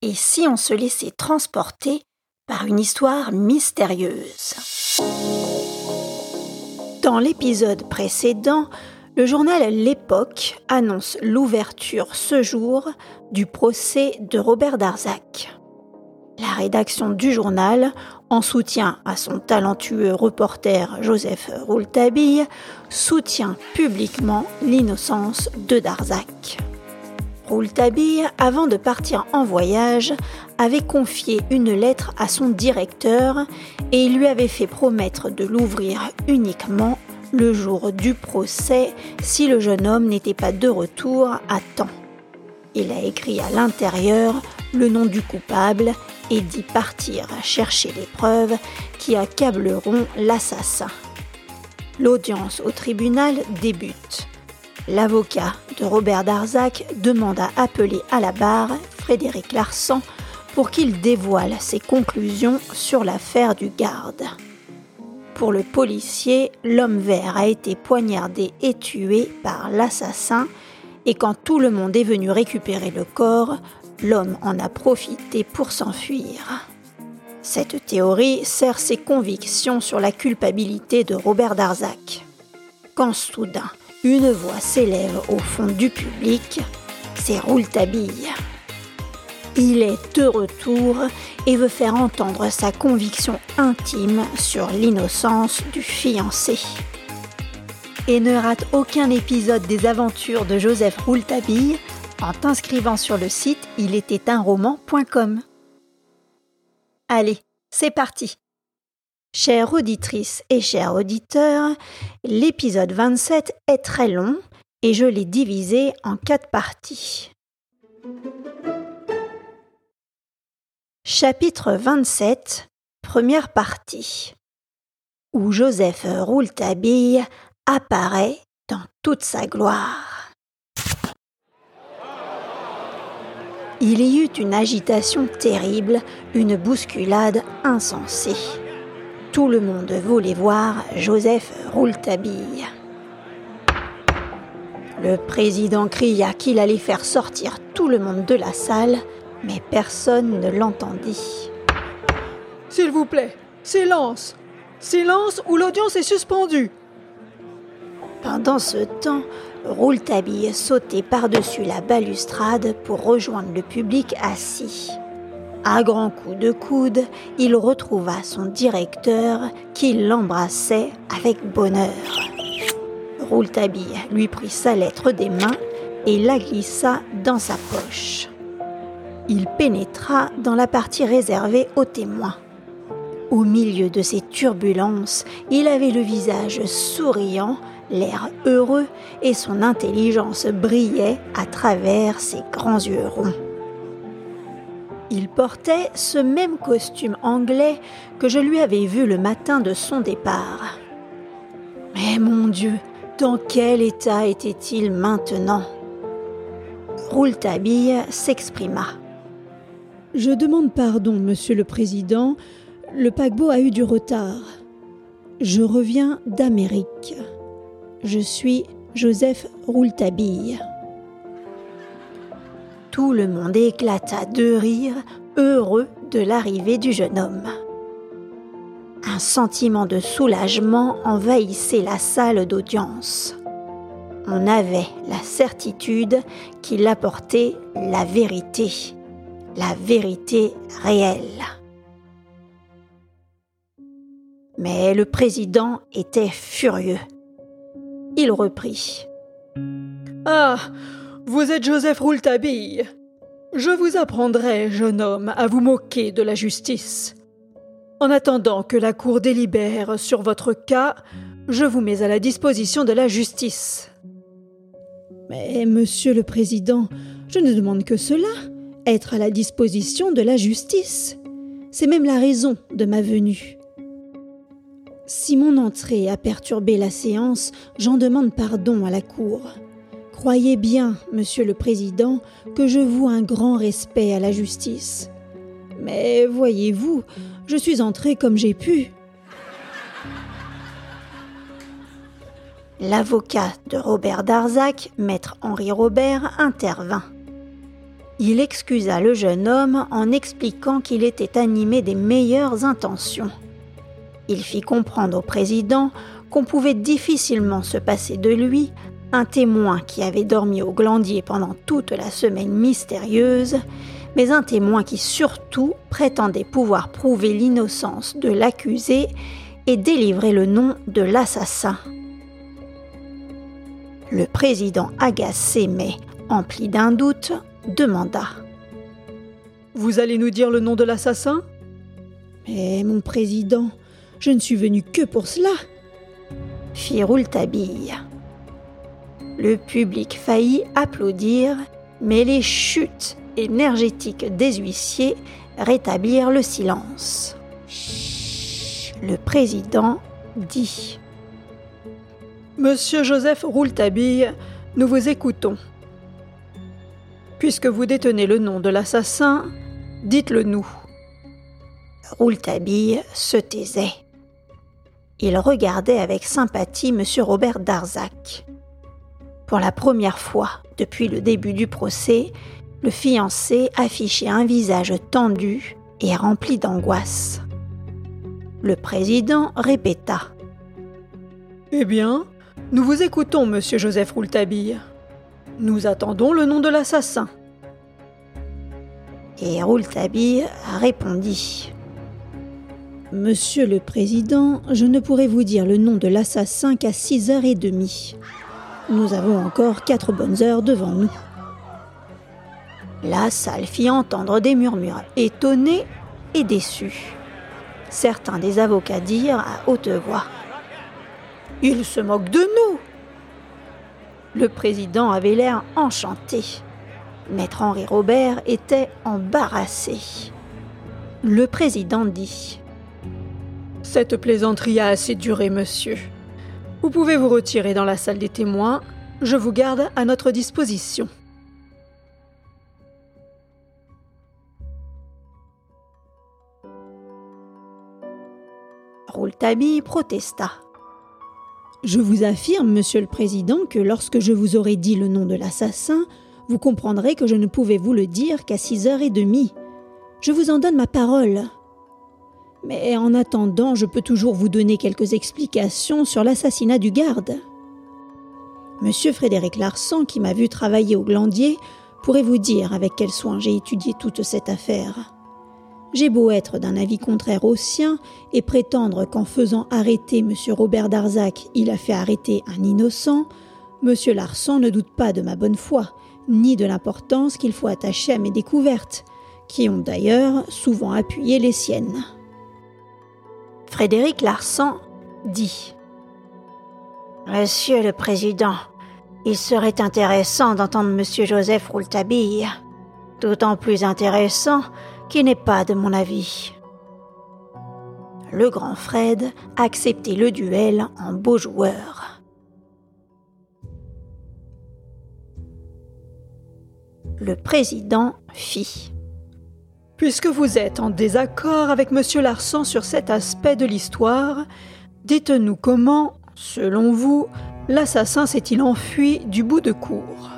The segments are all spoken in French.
Et si on se laissait transporter par une histoire mystérieuse? Dans l'épisode précédent, le journal L'Époque annonce l'ouverture ce jour du procès de Robert Darzac. La rédaction du journal, en soutien à son talentueux reporter Joseph Rouletabille, soutient publiquement l'innocence de Darzac. Rouletabille, avant de partir en voyage, avait confié une lettre à son directeur et il lui avait fait promettre de l'ouvrir uniquement le jour du procès si le jeune homme n'était pas de retour à temps. Il a écrit à l'intérieur le nom du coupable et dit partir chercher les preuves qui accableront l'assassin. L'audience au tribunal débute. L'avocat de Robert Darzac demande à appeler à la barre Frédéric Larsan pour qu'il dévoile ses conclusions sur l'affaire du garde. Pour le policier, l'homme vert a été poignardé et tué par l'assassin, et quand tout le monde est venu récupérer le corps, l'homme en a profité pour s'enfuir. Cette théorie sert ses convictions sur la culpabilité de Robert Darzac. Quand soudain, une voix s'élève au fond du public, c'est Rouletabille. Il est de retour et veut faire entendre sa conviction intime sur l'innocence du fiancé. Et ne rate aucun épisode des aventures de Joseph Rouletabille en t'inscrivant sur le site roman.com. Allez, c'est parti Chères auditrices et chers auditeurs, l'épisode 27 est très long et je l'ai divisé en quatre parties. Chapitre 27, première partie, où Joseph Rouletabille apparaît dans toute sa gloire. Il y eut une agitation terrible, une bousculade insensée tout le monde voulait voir Joseph Rouletabille. Le président cria qu'il allait faire sortir tout le monde de la salle, mais personne ne l'entendit. S'il vous plaît, silence Silence ou l'audience est suspendue Pendant ce temps, Rouletabille sautait par-dessus la balustrade pour rejoindre le public assis. À grands coups de coude, il retrouva son directeur qui l'embrassait avec bonheur. Rouletabille lui prit sa lettre des mains et la glissa dans sa poche. Il pénétra dans la partie réservée aux témoins. Au milieu de ces turbulences, il avait le visage souriant, l'air heureux et son intelligence brillait à travers ses grands yeux ronds. Il portait ce même costume anglais que je lui avais vu le matin de son départ. Mais mon Dieu, dans quel état était-il maintenant? Rouletabille s'exprima. Je demande pardon, monsieur le président. Le paquebot a eu du retard. Je reviens d'Amérique. Je suis Joseph Rouletabille. Tout le monde éclata de rire, heureux de l'arrivée du jeune homme. Un sentiment de soulagement envahissait la salle d'audience. On avait la certitude qu'il apportait la vérité, la vérité réelle. Mais le président était furieux. Il reprit. Ah, vous êtes Joseph Rouletabille. Je vous apprendrai, jeune homme, à vous moquer de la justice. En attendant que la Cour délibère sur votre cas, je vous mets à la disposition de la justice. Mais, monsieur le Président, je ne demande que cela, être à la disposition de la justice. C'est même la raison de ma venue. Si mon entrée a perturbé la séance, j'en demande pardon à la Cour. Croyez bien, Monsieur le Président, que je voue un grand respect à la justice. Mais voyez-vous, je suis entré comme j'ai pu. L'avocat de Robert Darzac, maître Henri Robert, intervint. Il excusa le jeune homme en expliquant qu'il était animé des meilleures intentions. Il fit comprendre au président qu'on pouvait difficilement se passer de lui, un témoin qui avait dormi au glandier pendant toute la semaine mystérieuse, mais un témoin qui surtout prétendait pouvoir prouver l'innocence de l'accusé et délivrer le nom de l'assassin. Le président agacé mais empli d'un doute demanda. Vous allez nous dire le nom de l'assassin? Mais mon président, je ne suis venu que pour cela. Fit Rouletabille. Le public faillit applaudir, mais les chutes énergétiques des huissiers rétablirent le silence. Le président dit Monsieur Joseph Rouletabille, nous vous écoutons. Puisque vous détenez le nom de l'assassin, dites-le nous. Rouletabille se taisait. Il regardait avec sympathie M. Robert Darzac. Pour la première fois depuis le début du procès, le fiancé affichait un visage tendu et rempli d'angoisse. Le président répéta. Eh bien, nous vous écoutons, monsieur Joseph Rouletabille. Nous attendons le nom de l'assassin. Et Rouletabille répondit. Monsieur le Président, je ne pourrai vous dire le nom de l'assassin qu'à six heures et demie. Nous avons encore quatre bonnes heures devant nous. La salle fit entendre des murmures étonnés et déçus. Certains des avocats dirent à haute voix Il se moque de nous Le président avait l'air enchanté. Maître Henri Robert était embarrassé. Le président dit Cette plaisanterie a assez duré, monsieur. Vous pouvez vous retirer dans la salle des témoins. Je vous garde à notre disposition. Rouletabille protesta. Je vous affirme, monsieur le président, que lorsque je vous aurai dit le nom de l'assassin, vous comprendrez que je ne pouvais vous le dire qu'à six heures et demie. Je vous en donne ma parole. Mais en attendant, je peux toujours vous donner quelques explications sur l'assassinat du garde. Monsieur Frédéric Larsan, qui m'a vu travailler au glandier, pourrait vous dire avec quel soin j'ai étudié toute cette affaire. J'ai beau être d'un avis contraire au sien et prétendre qu'en faisant arrêter M. Robert Darzac, il a fait arrêter un innocent, M. Larsan ne doute pas de ma bonne foi, ni de l'importance qu'il faut attacher à mes découvertes, qui ont d'ailleurs souvent appuyé les siennes. Frédéric Larsan dit Monsieur le Président, il serait intéressant d'entendre Monsieur Joseph Rouletabille. D'autant plus intéressant qui n'est pas de mon avis. Le grand Fred acceptait le duel en beau joueur. Le président fit. Puisque vous êtes en désaccord avec M. Larsan sur cet aspect de l'histoire, dites-nous comment, selon vous, l'assassin s'est-il enfui du bout de cour?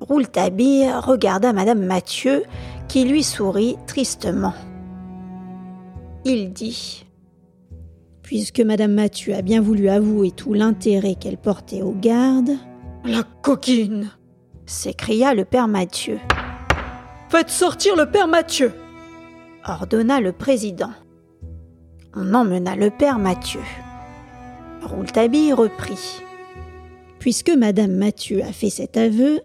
Rouletabille regarda Madame Mathieu qui lui sourit tristement. Il dit Puisque Madame Mathieu a bien voulu avouer tout l'intérêt qu'elle portait aux gardes. La coquine s'écria le père Mathieu. Faites sortir le père Mathieu ordonna le président. On emmena le père Mathieu. Rouletabille reprit. Puisque Madame Mathieu a fait cet aveu,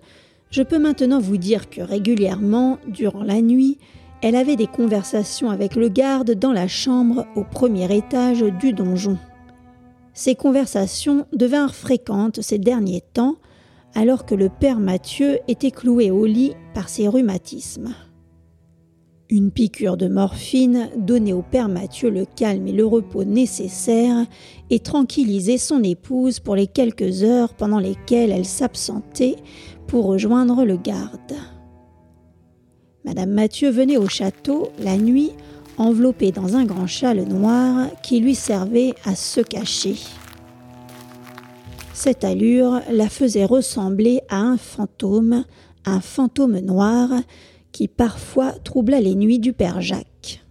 je peux maintenant vous dire que régulièrement, durant la nuit, elle avait des conversations avec le garde dans la chambre au premier étage du donjon. Ces conversations devinrent fréquentes ces derniers temps, alors que le père Mathieu était cloué au lit par ses rhumatismes. Une piqûre de morphine donnait au père Mathieu le calme et le repos nécessaires et tranquillisait son épouse pour les quelques heures pendant lesquelles elle s'absentait pour rejoindre le garde. Madame Mathieu venait au château la nuit enveloppée dans un grand châle noir qui lui servait à se cacher. Cette allure la faisait ressembler à un fantôme, un fantôme noir qui parfois troubla les nuits du père Jacques.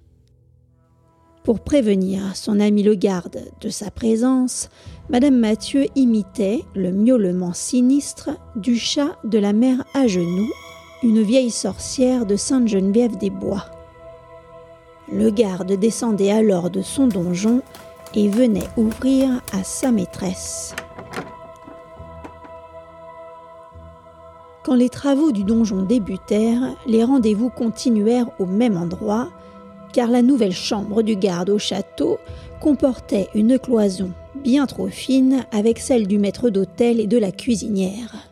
Pour prévenir son ami le garde de sa présence, Madame Mathieu imitait le miaulement sinistre du chat de la mère à genoux, une vieille sorcière de Sainte-Geneviève des Bois. Le garde descendait alors de son donjon et venait ouvrir à sa maîtresse. Quand les travaux du donjon débutèrent, les rendez-vous continuèrent au même endroit, car la nouvelle chambre du garde au château comportait une cloison bien trop fine avec celle du maître d'hôtel et de la cuisinière.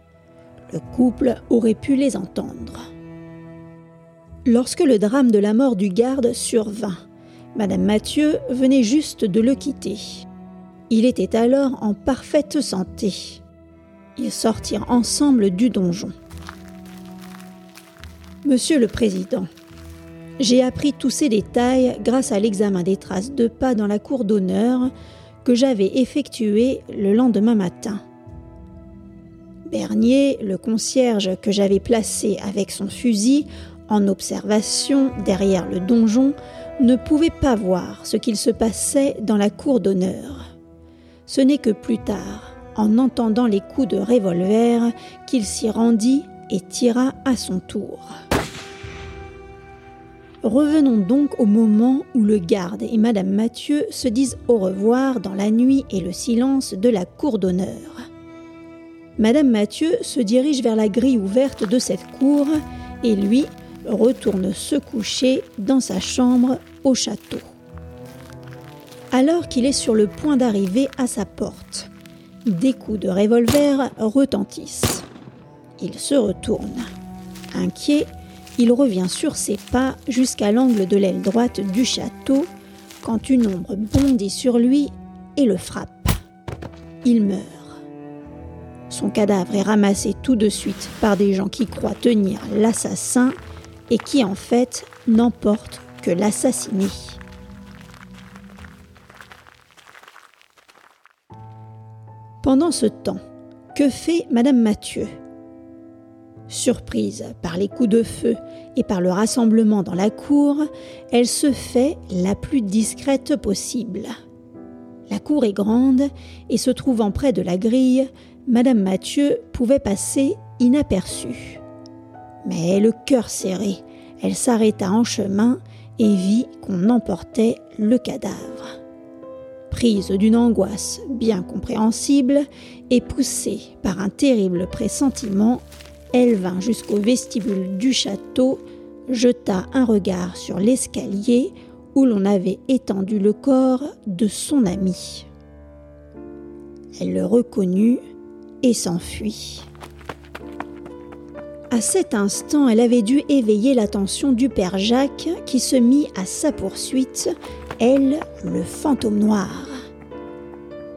Le couple aurait pu les entendre. Lorsque le drame de la mort du garde survint, Madame Mathieu venait juste de le quitter. Il était alors en parfaite santé. Ils sortirent ensemble du donjon. Monsieur le Président, j'ai appris tous ces détails grâce à l'examen des traces de pas dans la cour d'honneur que j'avais effectué le lendemain matin. Bernier, le concierge que j'avais placé avec son fusil en observation derrière le donjon, ne pouvait pas voir ce qu'il se passait dans la cour d'honneur. Ce n'est que plus tard, en entendant les coups de revolver, qu'il s'y rendit et tira à son tour. Revenons donc au moment où le garde et Madame Mathieu se disent au revoir dans la nuit et le silence de la cour d'honneur. Madame Mathieu se dirige vers la grille ouverte de cette cour et lui retourne se coucher dans sa chambre au château. Alors qu'il est sur le point d'arriver à sa porte, des coups de revolver retentissent. Il se retourne. Inquiet, il revient sur ses pas jusqu'à l'angle de l'aile droite du château quand une ombre bondit sur lui et le frappe. Il meurt. Son cadavre est ramassé tout de suite par des gens qui croient tenir l'assassin et qui en fait n'emportent que l'assassiné. Pendant ce temps, que fait Madame Mathieu? Surprise par les coups de feu et par le rassemblement dans la cour, elle se fait la plus discrète possible. La cour est grande et se trouvant près de la grille, Madame Mathieu pouvait passer inaperçue. Mais le cœur serré, elle s'arrêta en chemin et vit qu'on emportait le cadavre. Prise d'une angoisse bien compréhensible et poussée par un terrible pressentiment, elle vint jusqu'au vestibule du château, jeta un regard sur l'escalier où l'on avait étendu le corps de son ami. Elle le reconnut et s'enfuit. À cet instant, elle avait dû éveiller l'attention du père Jacques qui se mit à sa poursuite, elle, le fantôme noir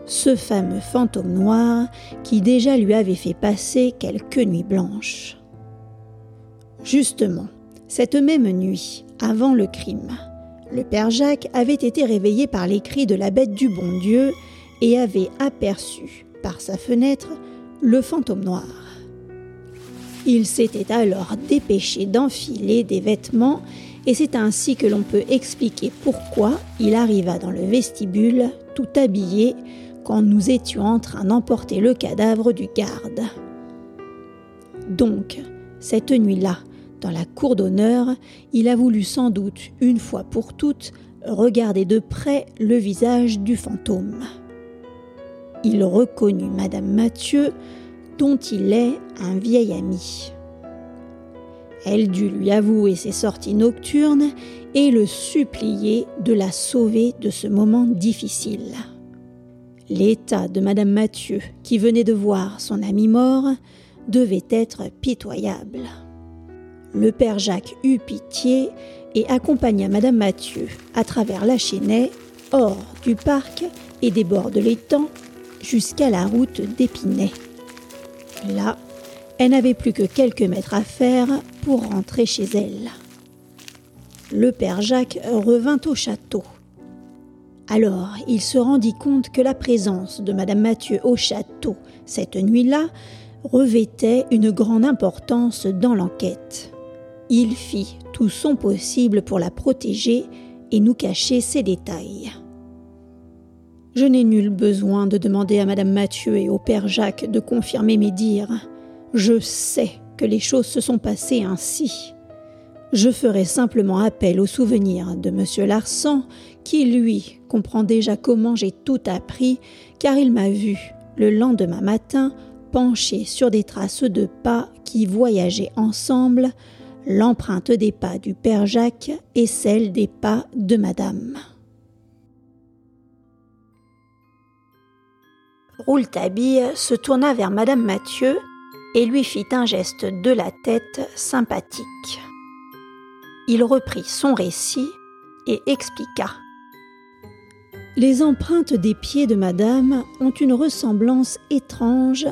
ce fameux fantôme noir qui déjà lui avait fait passer quelques nuits blanches. Justement, cette même nuit, avant le crime, le père Jacques avait été réveillé par les cris de la bête du bon Dieu et avait aperçu, par sa fenêtre, le fantôme noir. Il s'était alors dépêché d'enfiler des vêtements et c'est ainsi que l'on peut expliquer pourquoi il arriva dans le vestibule tout habillé quand nous étions en train d'emporter le cadavre du garde. Donc, cette nuit-là, dans la cour d'honneur, il a voulu sans doute, une fois pour toutes, regarder de près le visage du fantôme. Il reconnut Madame Mathieu, dont il est un vieil ami. Elle dut lui avouer ses sorties nocturnes et le supplier de la sauver de ce moment difficile. L'état de Madame Mathieu, qui venait de voir son ami mort, devait être pitoyable. Le père Jacques eut pitié et accompagna Madame Mathieu à travers la chênaie, hors du parc et des bords de l'étang, jusqu'à la route d'Épinay. Là, elle n'avait plus que quelques mètres à faire pour rentrer chez elle. Le père Jacques revint au château. Alors il se rendit compte que la présence de Madame Mathieu au château cette nuit-là revêtait une grande importance dans l'enquête. Il fit tout son possible pour la protéger et nous cacher ses détails. Je n'ai nul besoin de demander à Madame Mathieu et au Père Jacques de confirmer mes dires. Je sais que les choses se sont passées ainsi. Je ferai simplement appel au souvenir de M. Larsan, qui, lui, comprend déjà comment j'ai tout appris, car il m'a vu, le lendemain matin, penché sur des traces de pas qui voyageaient ensemble, l'empreinte des pas du Père Jacques et celle des pas de Madame. Rouletabille se tourna vers Madame Mathieu et lui fit un geste de la tête sympathique. Il reprit son récit et expliqua. Les empreintes des pieds de Madame ont une ressemblance étrange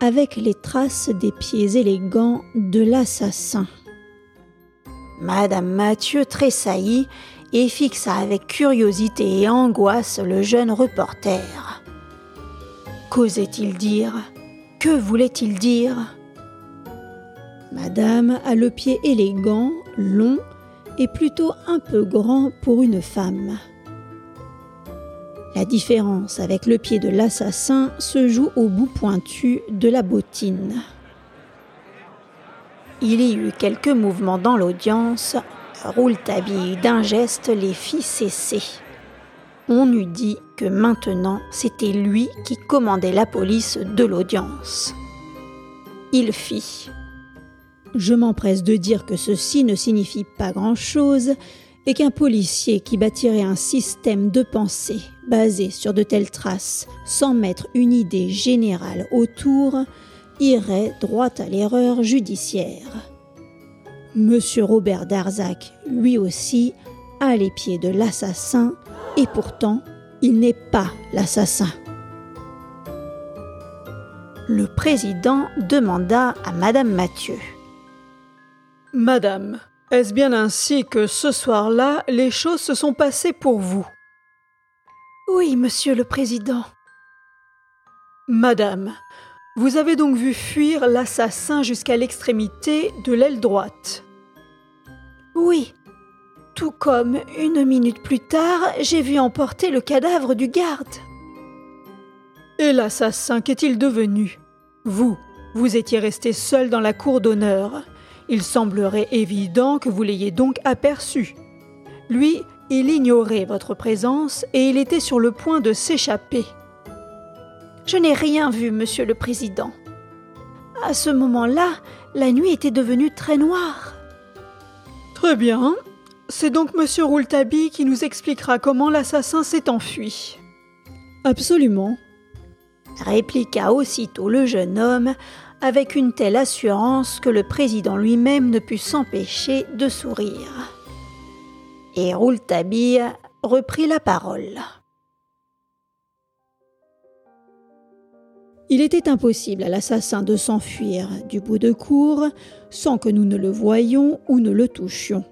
avec les traces des pieds élégants de l'assassin. Madame Mathieu tressaillit et fixa avec curiosité et angoisse le jeune reporter. Qu'osait-il dire? Que voulait-il dire? Madame a le pied élégant, long et plutôt un peu grand pour une femme. La différence avec le pied de l'assassin se joue au bout pointu de la bottine. Il y eut quelques mouvements dans l'audience. Rouletabille d'un geste les fit cesser on eût dit que maintenant c'était lui qui commandait la police de l'audience. Il fit. Je m'empresse de dire que ceci ne signifie pas grand-chose et qu'un policier qui bâtirait un système de pensée basé sur de telles traces sans mettre une idée générale autour irait droit à l'erreur judiciaire. Monsieur Robert Darzac, lui aussi, a les pieds de l'assassin et pourtant, il n'est pas l'assassin. Le président demanda à Madame Mathieu. Madame, est-ce bien ainsi que ce soir-là, les choses se sont passées pour vous? Oui, monsieur le président. Madame, vous avez donc vu fuir l'assassin jusqu'à l'extrémité de l'aile droite Oui, tout comme, une minute plus tard, j'ai vu emporter le cadavre du garde. Et l'assassin, qu'est-il devenu? Vous, vous étiez resté seul dans la cour d'honneur. Il semblerait évident que vous l'ayez donc aperçu. Lui, il ignorait votre présence et il était sur le point de s'échapper. Je n'ai rien vu, monsieur le président. À ce moment-là, la nuit était devenue très noire. Très bien, c'est donc Monsieur Rouletabille qui nous expliquera comment l'assassin s'est enfui. Absolument. Répliqua aussitôt le jeune homme avec une telle assurance que le président lui-même ne put s'empêcher de sourire. Et Rouletabille reprit la parole. Il était impossible à l'assassin de s'enfuir du bout de cour sans que nous ne le voyions ou ne le touchions.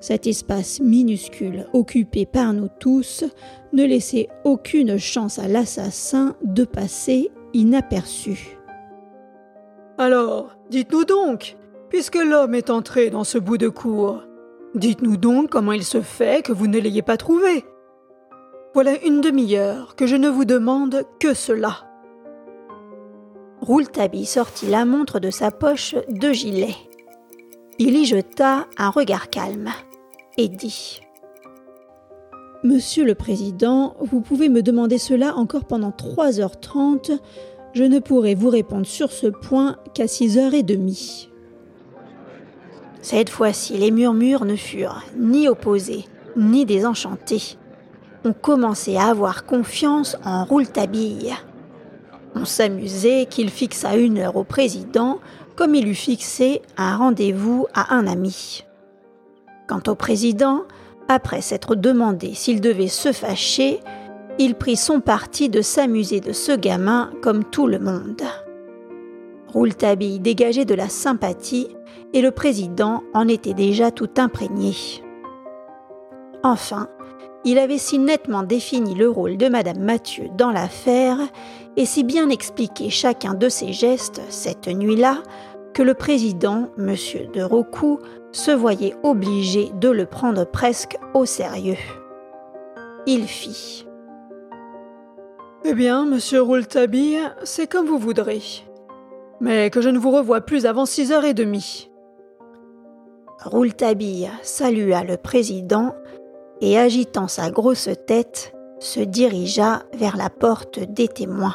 Cet espace minuscule occupé par nous tous ne laissait aucune chance à l'assassin de passer inaperçu. Alors, dites-nous donc, puisque l'homme est entré dans ce bout de cour, dites-nous donc comment il se fait que vous ne l'ayez pas trouvé. Voilà une demi-heure que je ne vous demande que cela. Rouletabille sortit la montre de sa poche de gilet. Il y jeta un regard calme et dit Monsieur le Président, vous pouvez me demander cela encore pendant 3h30. Je ne pourrai vous répondre sur ce point qu'à 6h30. Cette fois-ci, les murmures ne furent ni opposés, ni désenchantés. On commençait à avoir confiance en Rouletabille. On s'amusait qu'il fixa une heure au président comme il eût fixé un rendez-vous à un ami. Quant au président, après s'être demandé s'il devait se fâcher, il prit son parti de s'amuser de ce gamin comme tout le monde. Rouletabille dégageait de la sympathie et le président en était déjà tout imprégné. Enfin, il avait si nettement défini le rôle de Madame Mathieu dans l'affaire et si bien expliqué chacun de ses gestes cette nuit-là que le président, M. de Rocou, se voyait obligé de le prendre presque au sérieux. Il fit. Eh bien, monsieur Rouletabille, c'est comme vous voudrez. Mais que je ne vous revoie plus avant six heures et demie. Rouletabille salua le président et agitant sa grosse tête, se dirigea vers la porte des témoins.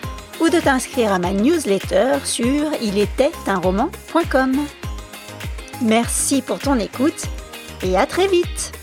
ou de t'inscrire à ma newsletter sur ilétaitunroman.com. Merci pour ton écoute et à très vite